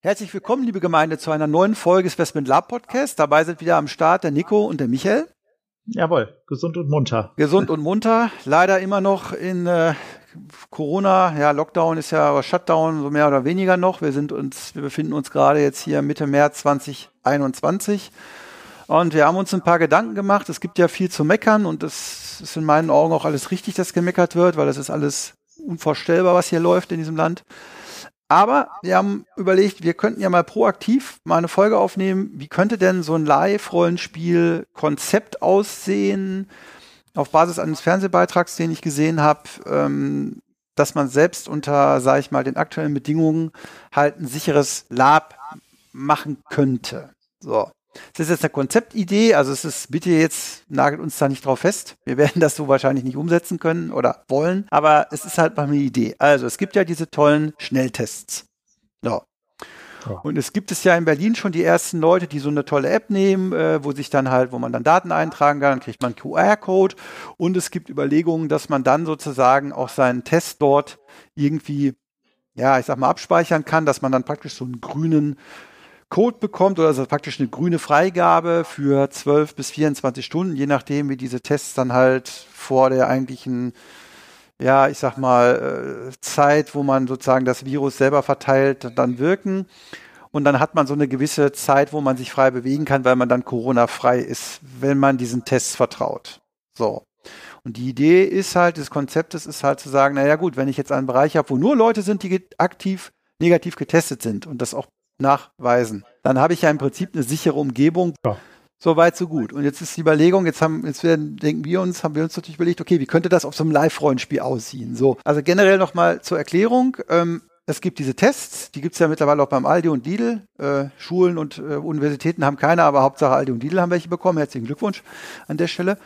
Herzlich willkommen, liebe Gemeinde, zu einer neuen Folge des Westman Lab Podcast. Dabei sind wieder am Start der Nico und der Michael. Jawohl, gesund und munter. Gesund und munter. Leider immer noch in äh, Corona. Ja, Lockdown ist ja aber Shutdown, so mehr oder weniger noch. Wir sind uns, wir befinden uns gerade jetzt hier Mitte März 2021. Und wir haben uns ein paar Gedanken gemacht. Es gibt ja viel zu meckern und das ist in meinen Augen auch alles richtig, dass gemeckert wird, weil das ist alles unvorstellbar, was hier läuft in diesem Land. Aber wir haben überlegt, wir könnten ja mal proaktiv mal eine Folge aufnehmen. Wie könnte denn so ein Live-Rollenspiel-Konzept aussehen? Auf Basis eines Fernsehbeitrags, den ich gesehen habe, ähm, dass man selbst unter, sage ich mal, den aktuellen Bedingungen halt ein sicheres Lab machen könnte. So. Das ist jetzt eine Konzeptidee, also es ist, bitte jetzt nagelt uns da nicht drauf fest. Wir werden das so wahrscheinlich nicht umsetzen können oder wollen, aber es ist halt mal eine Idee. Also es gibt ja diese tollen Schnelltests. So. Und es gibt es ja in Berlin schon die ersten Leute, die so eine tolle App nehmen, äh, wo sich dann halt, wo man dann Daten eintragen kann, dann kriegt man QR-Code und es gibt Überlegungen, dass man dann sozusagen auch seinen Test dort irgendwie, ja, ich sag mal, abspeichern kann, dass man dann praktisch so einen grünen Code bekommt oder also praktisch eine grüne Freigabe für 12 bis 24 Stunden, je nachdem, wie diese Tests dann halt vor der eigentlichen, ja, ich sag mal, äh, Zeit, wo man sozusagen das Virus selber verteilt, dann wirken. Und dann hat man so eine gewisse Zeit, wo man sich frei bewegen kann, weil man dann Corona-frei ist, wenn man diesen Tests vertraut. So. Und die Idee ist halt, des Konzeptes ist halt zu sagen, naja gut, wenn ich jetzt einen Bereich habe, wo nur Leute sind, die aktiv negativ getestet sind und das auch nachweisen. Dann habe ich ja im Prinzip eine sichere Umgebung. Ja. So weit, so gut. Und jetzt ist die Überlegung, jetzt haben, jetzt werden, denken wir uns, haben wir uns natürlich überlegt, okay, wie könnte das auf so einem Live-Rollenspiel aussehen? So. Also generell nochmal zur Erklärung. Ähm, es gibt diese Tests, die gibt es ja mittlerweile auch beim Aldi und Lidl. Äh, Schulen und äh, Universitäten haben keine, aber Hauptsache Aldi und Lidl haben welche bekommen. Herzlichen Glückwunsch an der Stelle.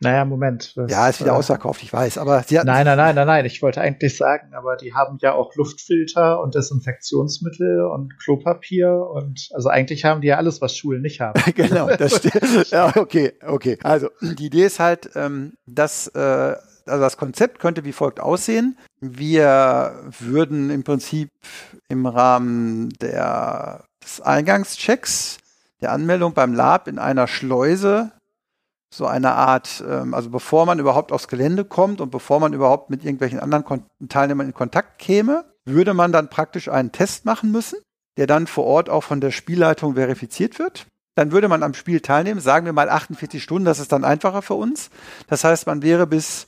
Naja, Moment. Das, ja, ist wieder äh, ausverkauft, ich weiß. Aber sie Nein, nein, nein, nein, nein. Ich wollte eigentlich sagen, aber die haben ja auch Luftfilter und Desinfektionsmittel und Klopapier und also eigentlich haben die ja alles, was Schulen nicht haben. genau, das stimmt. Ja, okay, okay. Also die Idee ist halt, ähm, dass äh, also das Konzept könnte wie folgt aussehen. Wir würden im Prinzip im Rahmen der, des Eingangschecks der Anmeldung beim Lab in einer Schleuse so eine Art, ähm, also bevor man überhaupt aufs Gelände kommt und bevor man überhaupt mit irgendwelchen anderen Kon Teilnehmern in Kontakt käme, würde man dann praktisch einen Test machen müssen, der dann vor Ort auch von der Spielleitung verifiziert wird. Dann würde man am Spiel teilnehmen, sagen wir mal 48 Stunden, das ist dann einfacher für uns. Das heißt, man wäre bis,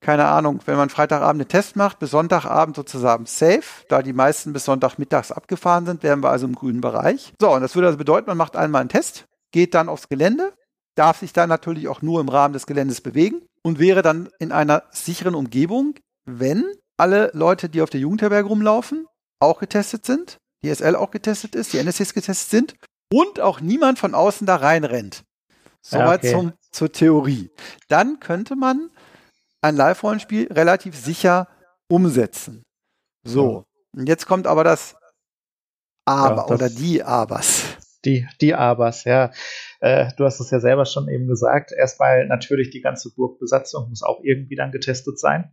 keine Ahnung, wenn man Freitagabend einen Test macht, bis Sonntagabend sozusagen safe. Da die meisten bis Sonntagmittags abgefahren sind, wären wir also im grünen Bereich. So, und das würde also bedeuten, man macht einmal einen Test, geht dann aufs Gelände, darf sich da natürlich auch nur im Rahmen des Geländes bewegen und wäre dann in einer sicheren Umgebung, wenn alle Leute, die auf der Jugendherberge rumlaufen, auch getestet sind, die SL auch getestet ist, die NSCs getestet sind und auch niemand von außen da reinrennt. Soweit okay. zum, zur Theorie. Dann könnte man ein Live-Rollenspiel relativ sicher umsetzen. So. Und jetzt kommt aber das Aber ja, das oder die Abers. Die, die Abers, ja. Äh, du hast es ja selber schon eben gesagt. Erstmal natürlich die ganze Burgbesatzung muss auch irgendwie dann getestet sein.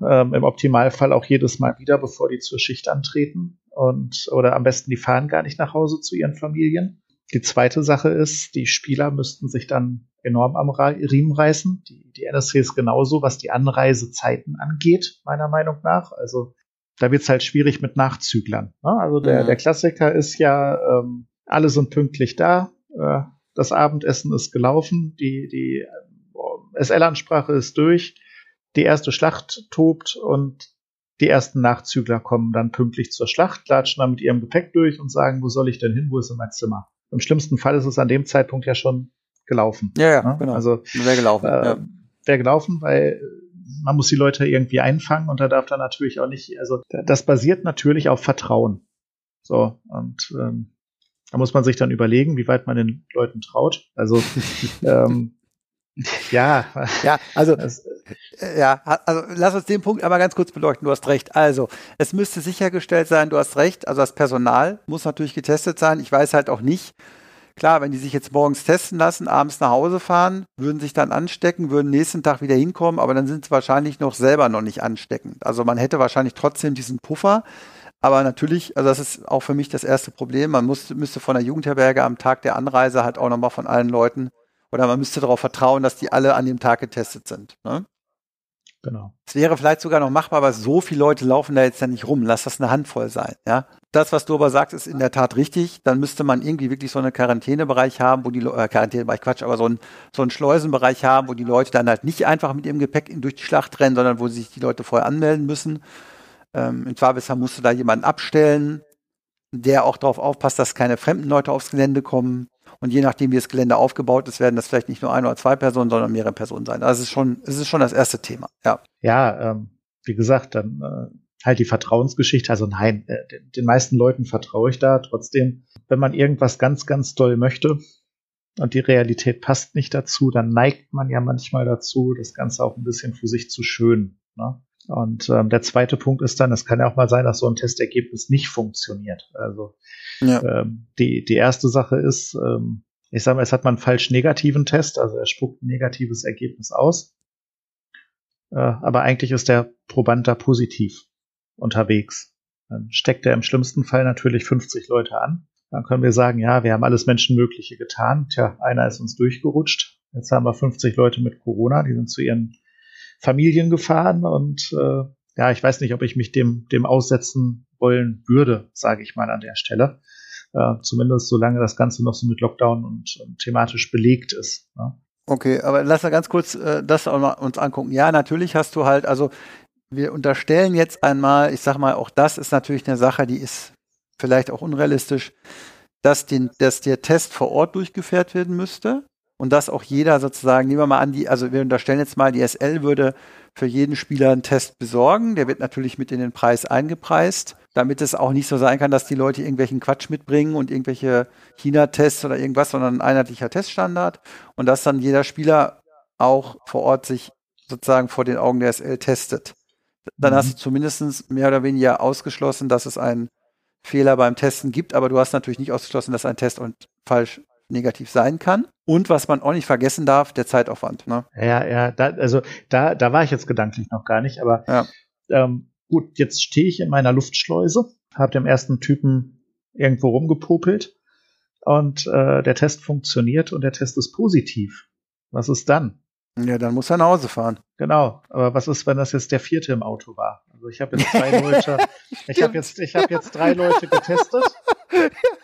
Ähm, Im Optimalfall auch jedes Mal wieder, bevor die zur Schicht antreten. Und, oder am besten, die fahren gar nicht nach Hause zu ihren Familien. Die zweite Sache ist, die Spieler müssten sich dann enorm am Riemen reißen. Die, die NSC ist genauso, was die Anreisezeiten angeht, meiner Meinung nach. Also da wird es halt schwierig mit Nachzüglern. Ne? Also der, ja. der Klassiker ist ja, ähm, alle sind pünktlich da, äh, das Abendessen ist gelaufen, die, die äh, SL-Ansprache ist durch, die erste Schlacht tobt und die ersten Nachzügler kommen dann pünktlich zur Schlacht, latschen dann mit ihrem Gepäck durch und sagen, wo soll ich denn hin, wo ist denn mein Zimmer? Im schlimmsten Fall ist es an dem Zeitpunkt ja schon gelaufen. Ja, ja, ne? genau. Also wäre gelaufen. Äh, ja. Wäre gelaufen, weil man muss die Leute irgendwie einfangen und da darf dann natürlich auch nicht, also das basiert natürlich auf Vertrauen. So, und ähm, da muss man sich dann überlegen, wie weit man den Leuten traut. Also ähm, ja. Ja, also äh, ja, also lass uns den Punkt aber ganz kurz beleuchten. Du hast recht. Also, es müsste sichergestellt sein, du hast recht. Also das Personal muss natürlich getestet sein. Ich weiß halt auch nicht. Klar, wenn die sich jetzt morgens testen lassen, abends nach Hause fahren, würden sich dann anstecken, würden nächsten Tag wieder hinkommen, aber dann sind sie wahrscheinlich noch selber noch nicht ansteckend. Also man hätte wahrscheinlich trotzdem diesen Puffer. Aber natürlich, also das ist auch für mich das erste Problem. Man muss, müsste von der Jugendherberge am Tag der Anreise halt auch nochmal von allen Leuten oder man müsste darauf vertrauen, dass die alle an dem Tag getestet sind. Ne? Genau. Es wäre vielleicht sogar noch machbar, aber so viele Leute laufen da jetzt ja nicht rum. Lass das eine Handvoll sein, ja. Das, was du aber sagst, ist in der Tat richtig. Dann müsste man irgendwie wirklich so einen Quarantänebereich haben, wo die äh, Quarantänebereich Quatsch, aber so ein so einen Schleusenbereich haben, wo die Leute dann halt nicht einfach mit ihrem Gepäck durch die Schlacht rennen, sondern wo sich die Leute vorher anmelden müssen. Ähm, Im Zweifelsfall musst du da jemanden abstellen, der auch darauf aufpasst, dass keine fremden Leute aufs Gelände kommen. Und je nachdem, wie das Gelände aufgebaut ist, werden das vielleicht nicht nur ein oder zwei Personen, sondern mehrere Personen sein. Also es ist schon, es ist schon das erste Thema. Ja, ja ähm, wie gesagt, dann äh, halt die Vertrauensgeschichte. Also nein, äh, den, den meisten Leuten vertraue ich da. Trotzdem, wenn man irgendwas ganz, ganz doll möchte und die Realität passt nicht dazu, dann neigt man ja manchmal dazu, das Ganze auch ein bisschen für sich zu schön. Ne? Und ähm, der zweite Punkt ist dann, es kann ja auch mal sein, dass so ein Testergebnis nicht funktioniert. Also ja. ähm, die, die erste Sache ist, ähm, ich sage mal, es hat man einen falsch negativen Test, also er spuckt ein negatives Ergebnis aus. Äh, aber eigentlich ist der Proband da positiv unterwegs. Dann steckt er im schlimmsten Fall natürlich 50 Leute an. Dann können wir sagen, ja, wir haben alles Menschenmögliche getan. Tja, einer ist uns durchgerutscht. Jetzt haben wir 50 Leute mit Corona, die sind zu ihren Familien gefahren und äh, ja, ich weiß nicht, ob ich mich dem, dem aussetzen wollen würde, sage ich mal an der Stelle. Äh, zumindest solange das Ganze noch so mit Lockdown und, und thematisch belegt ist. Ne? Okay, aber lass mal ganz kurz äh, das auch mal uns angucken. Ja, natürlich hast du halt, also wir unterstellen jetzt einmal, ich sag mal, auch das ist natürlich eine Sache, die ist vielleicht auch unrealistisch, dass, den, dass der Test vor Ort durchgeführt werden müsste und dass auch jeder sozusagen, nehmen wir mal an, die, also wir unterstellen jetzt mal, die SL würde für jeden Spieler einen Test besorgen. Der wird natürlich mit in den Preis eingepreist, damit es auch nicht so sein kann, dass die Leute irgendwelchen Quatsch mitbringen und irgendwelche China-Tests oder irgendwas, sondern ein einheitlicher Teststandard und dass dann jeder Spieler auch vor Ort sich sozusagen vor den Augen der SL testet. Dann mhm. hast du zumindest mehr oder weniger ausgeschlossen, dass es einen Fehler beim Testen gibt, aber du hast natürlich nicht ausgeschlossen, dass ein Test und falsch negativ sein kann. Und was man auch nicht vergessen darf, der Zeitaufwand. Ne? Ja, ja, da, also da, da war ich jetzt gedanklich noch gar nicht, aber ja. ähm, gut, jetzt stehe ich in meiner Luftschleuse, habe dem ersten Typen irgendwo rumgepopelt und äh, der Test funktioniert und der Test ist positiv. Was ist dann? Ja, dann muss er nach Hause fahren. Genau, aber was ist, wenn das jetzt der vierte im Auto war? Also ich habe jetzt drei Leute, ich habe jetzt, ich habe jetzt drei Leute getestet.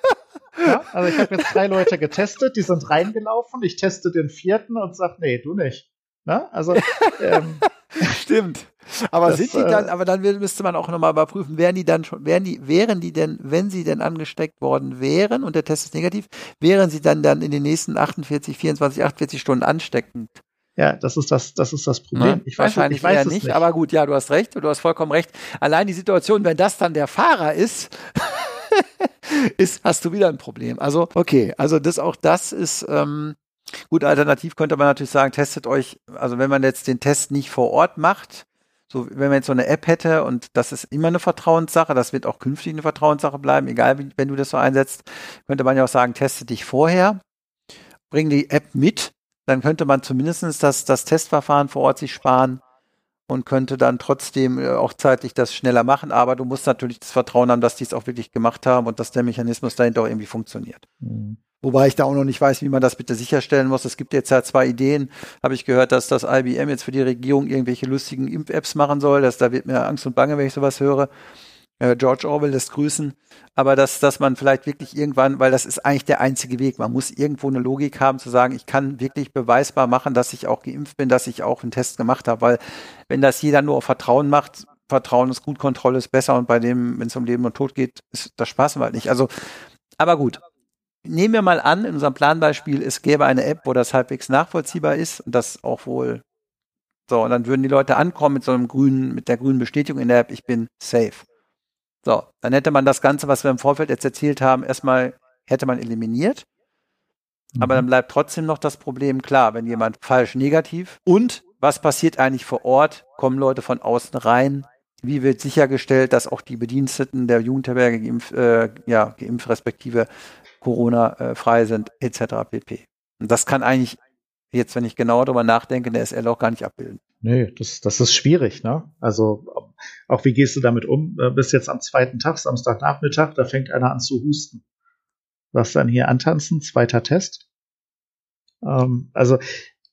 Ja, also ich habe jetzt drei Leute getestet, die sind reingelaufen. Ich teste den vierten und sage, nee, du nicht. Na? Also ähm, stimmt. Aber das, sind die dann, äh, aber dann müsste man auch nochmal überprüfen, wären die dann schon, wären die, wären die denn, wenn sie denn angesteckt worden wären und der Test ist negativ, wären sie dann dann in den nächsten 48, 24, 48 Stunden ansteckend? Ja, das ist das, das ist das Problem. ich weiß, Wahrscheinlich ich weiß es nicht, nicht, aber gut, ja, du hast recht, du hast vollkommen recht. Allein die Situation, wenn das dann der Fahrer ist, ist, hast du wieder ein Problem. Also, okay, also das auch das ist, ähm, gut, alternativ könnte man natürlich sagen, testet euch, also wenn man jetzt den Test nicht vor Ort macht, so, wenn man jetzt so eine App hätte und das ist immer eine Vertrauenssache, das wird auch künftig eine Vertrauenssache bleiben, egal wie, wenn du das so einsetzt, könnte man ja auch sagen, teste dich vorher, bring die App mit, dann könnte man zumindest das, das Testverfahren vor Ort sich sparen und könnte dann trotzdem äh, auch zeitlich das schneller machen. Aber du musst natürlich das Vertrauen haben, dass die es auch wirklich gemacht haben und dass der Mechanismus dahinter auch irgendwie funktioniert. Mhm. Wobei ich da auch noch nicht weiß, wie man das bitte sicherstellen muss. Es gibt jetzt ja zwei Ideen. Habe ich gehört, dass das IBM jetzt für die Regierung irgendwelche lustigen Impf-Apps machen soll. Das, da wird mir Angst und Bange, wenn ich sowas höre. Äh, George Orwell lässt grüßen, aber dass, dass man vielleicht wirklich irgendwann, weil das ist eigentlich der einzige Weg, man muss irgendwo eine Logik haben zu sagen, ich kann wirklich beweisbar machen, dass ich auch geimpft bin, dass ich auch einen Test gemacht habe, weil wenn das jeder nur auf Vertrauen macht, Vertrauen ist gut, Kontrolle ist besser und bei dem, wenn es um Leben und Tod geht, ist das Spaß halt nicht. Also, aber gut. Nehmen wir mal an, in unserem Planbeispiel, es gäbe eine App, wo das halbwegs nachvollziehbar ist und das auch wohl so, und dann würden die Leute ankommen mit so einem grünen, mit der grünen Bestätigung in der App, ich bin safe. So, dann hätte man das Ganze, was wir im Vorfeld jetzt erzählt haben, erstmal hätte man eliminiert. Aber dann mhm. bleibt trotzdem noch das Problem klar, wenn jemand falsch negativ und was passiert eigentlich vor Ort? Kommen Leute von außen rein? Wie wird sichergestellt, dass auch die Bediensteten der Jugendherberge geimpft, äh, ja, geimpft respektive Corona äh, frei sind, etc. pp. Und das kann eigentlich jetzt, wenn ich genauer darüber nachdenke, der SL auch gar nicht abbilden. Nee, das, das ist schwierig, ne? Also auch wie gehst du damit um? Äh, bis jetzt am zweiten Tag, Samstagnachmittag, da fängt einer an zu husten. Was dann hier antanzen, zweiter Test. Ähm, also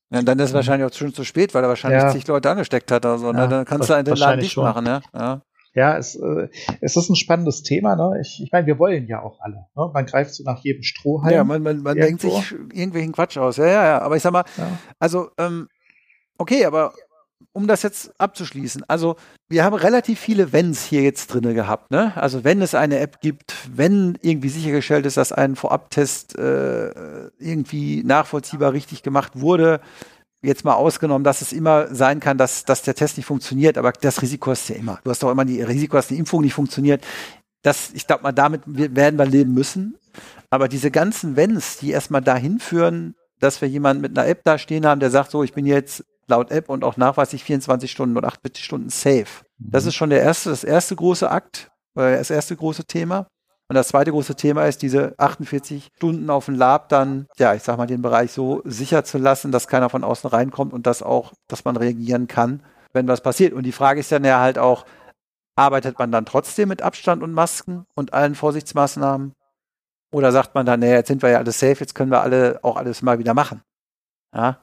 ja, dann ist es wahrscheinlich auch schon zu spät, weil er wahrscheinlich ja. zig Leute angesteckt hat oder so. Ne? Dann kannst du den Laden dicht machen, ne? Ja. Ja, es, äh, es ist ein spannendes Thema. Ne? Ich, ich meine, wir wollen ja auch alle. Ne? Man greift so nach jedem Strohhalm. Ja, man, man, man denkt sich irgendwelchen Quatsch aus. Ja, ja, ja. Aber ich sag mal, ja. also, ähm, okay, aber um das jetzt abzuschließen, also wir haben relativ viele Wenns hier jetzt drinne gehabt. Ne? Also wenn es eine App gibt, wenn irgendwie sichergestellt ist, dass ein Vorabtest äh, irgendwie nachvollziehbar richtig gemacht wurde, jetzt mal ausgenommen, dass es immer sein kann, dass, dass der Test nicht funktioniert, aber das Risiko ist ja immer. Du hast doch immer die Risiko, dass die Impfung nicht funktioniert. Das, ich glaube mal, damit werden wir leben müssen. Aber diese ganzen Wenns, die erstmal dahin führen, dass wir jemanden mit einer App da stehen haben, der sagt, so, ich bin jetzt laut App und auch nachweislich 24 Stunden oder 48 Stunden safe. Das mhm. ist schon der erste, das erste große Akt, äh, das erste große Thema. Und das zweite große Thema ist, diese 48 Stunden auf dem Lab dann, ja, ich sag mal, den Bereich so sicher zu lassen, dass keiner von außen reinkommt und dass auch, dass man reagieren kann, wenn was passiert. Und die Frage ist dann ja halt auch, arbeitet man dann trotzdem mit Abstand und Masken und allen Vorsichtsmaßnahmen? Oder sagt man dann, naja, jetzt sind wir ja alle safe, jetzt können wir alle auch alles mal wieder machen? Ja,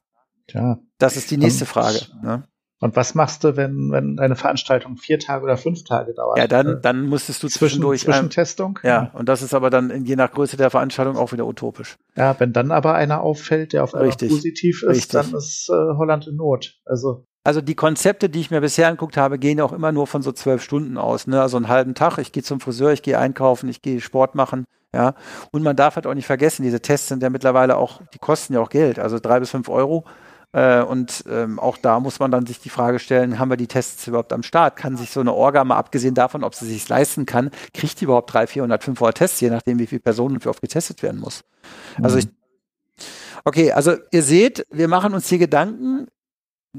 Tja. Das ist die nächste und, Frage. Ne? Und was machst du, wenn, wenn deine Veranstaltung vier Tage oder fünf Tage dauert? Ja, dann, dann müsstest du zwischendurch. Zwischentestung? Ähm, ja, und das ist aber dann je nach Größe der Veranstaltung auch wieder utopisch. Ja, wenn dann aber einer auffällt, der auf einmal positiv ist, Richtig. dann ist äh, Holland in Not. Also. Also die Konzepte, die ich mir bisher angeguckt habe, gehen auch immer nur von so zwölf Stunden aus. Ne? Also einen halben Tag, ich gehe zum Friseur, ich gehe einkaufen, ich gehe Sport machen. Ja, und man darf halt auch nicht vergessen, diese Tests sind ja mittlerweile auch, die kosten ja auch Geld, also drei bis fünf Euro. Äh, und ähm, auch da muss man dann sich die Frage stellen, haben wir die Tests überhaupt am Start? Kann sich so eine Orga, mal abgesehen davon, ob sie sich leisten kann, kriegt die überhaupt 300, 400, 500 Tests, je nachdem, wie viele Personen und wie oft getestet werden muss? Also mhm. ich, okay, also ihr seht, wir machen uns hier Gedanken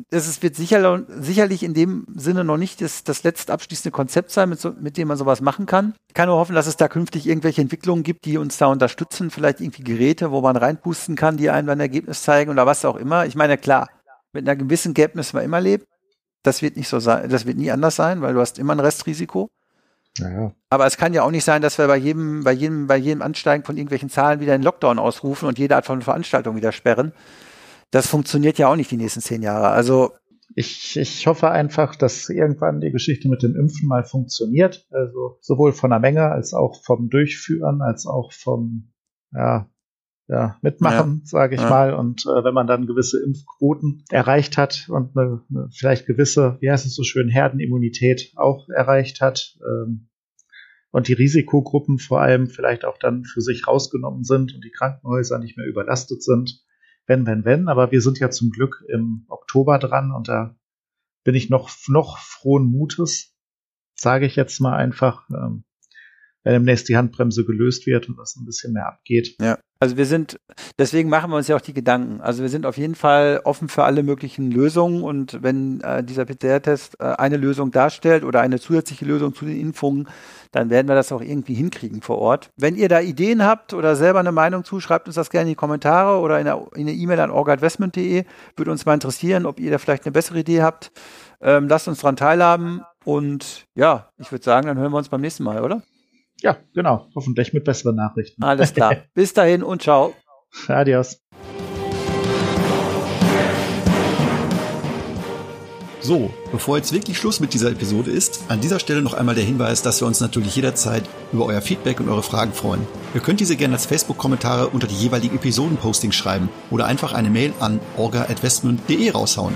ist, wird sicher, sicherlich in dem Sinne noch nicht das, das letzte abschließende Konzept sein, mit, so, mit dem man sowas machen kann. Ich kann nur hoffen, dass es da künftig irgendwelche Entwicklungen gibt, die uns da unterstützen. Vielleicht irgendwie Geräte, wo man reinpusten kann, die einem ein Ergebnis zeigen oder was auch immer. Ich meine, klar, mit einer gewissen Gap müssen wir immer leben. Das wird nicht so sein, das wird nie anders sein, weil du hast immer ein Restrisiko. Ja. Aber es kann ja auch nicht sein, dass wir bei jedem, bei jedem, bei jedem Ansteigen von irgendwelchen Zahlen wieder einen Lockdown ausrufen und jede Art von Veranstaltung wieder sperren das funktioniert ja auch nicht die nächsten zehn Jahre. Also ich, ich hoffe einfach, dass irgendwann die Geschichte mit dem Impfen mal funktioniert. Also sowohl von der Menge als auch vom Durchführen, als auch vom ja, ja, Mitmachen, ja, sage ich ja. mal. Und äh, wenn man dann gewisse Impfquoten erreicht hat und eine, eine, vielleicht gewisse, wie heißt es so schön, Herdenimmunität auch erreicht hat ähm, und die Risikogruppen vor allem vielleicht auch dann für sich rausgenommen sind und die Krankenhäuser nicht mehr überlastet sind, wenn, wenn, wenn. Aber wir sind ja zum Glück im Oktober dran und da bin ich noch, noch frohen Mutes, sage ich jetzt mal einfach. Ähm, wenn demnächst die Handbremse gelöst wird und das ein bisschen mehr abgeht. Ja, also wir sind, deswegen machen wir uns ja auch die Gedanken. Also wir sind auf jeden Fall offen für alle möglichen Lösungen und wenn äh, dieser PCR-Test äh, eine Lösung darstellt oder eine zusätzliche Lösung zu den Impfungen, dann werden wir das auch irgendwie hinkriegen vor Ort. Wenn ihr da Ideen habt oder selber eine Meinung zu, schreibt uns das gerne in die Kommentare oder in eine E-Mail an orgadvestment.de. Würde uns mal interessieren, ob ihr da vielleicht eine bessere Idee habt. Ähm, lasst uns daran teilhaben und ja, ich würde sagen, dann hören wir uns beim nächsten Mal, oder? Ja, genau. Hoffentlich mit besseren Nachrichten. Alles klar. Bis dahin und ciao. Adios. So, bevor jetzt wirklich Schluss mit dieser Episode ist, an dieser Stelle noch einmal der Hinweis, dass wir uns natürlich jederzeit über euer Feedback und eure Fragen freuen. Ihr könnt diese gerne als Facebook-Kommentare unter die jeweiligen Episoden-Postings schreiben oder einfach eine Mail an orga.westmund.de raushauen.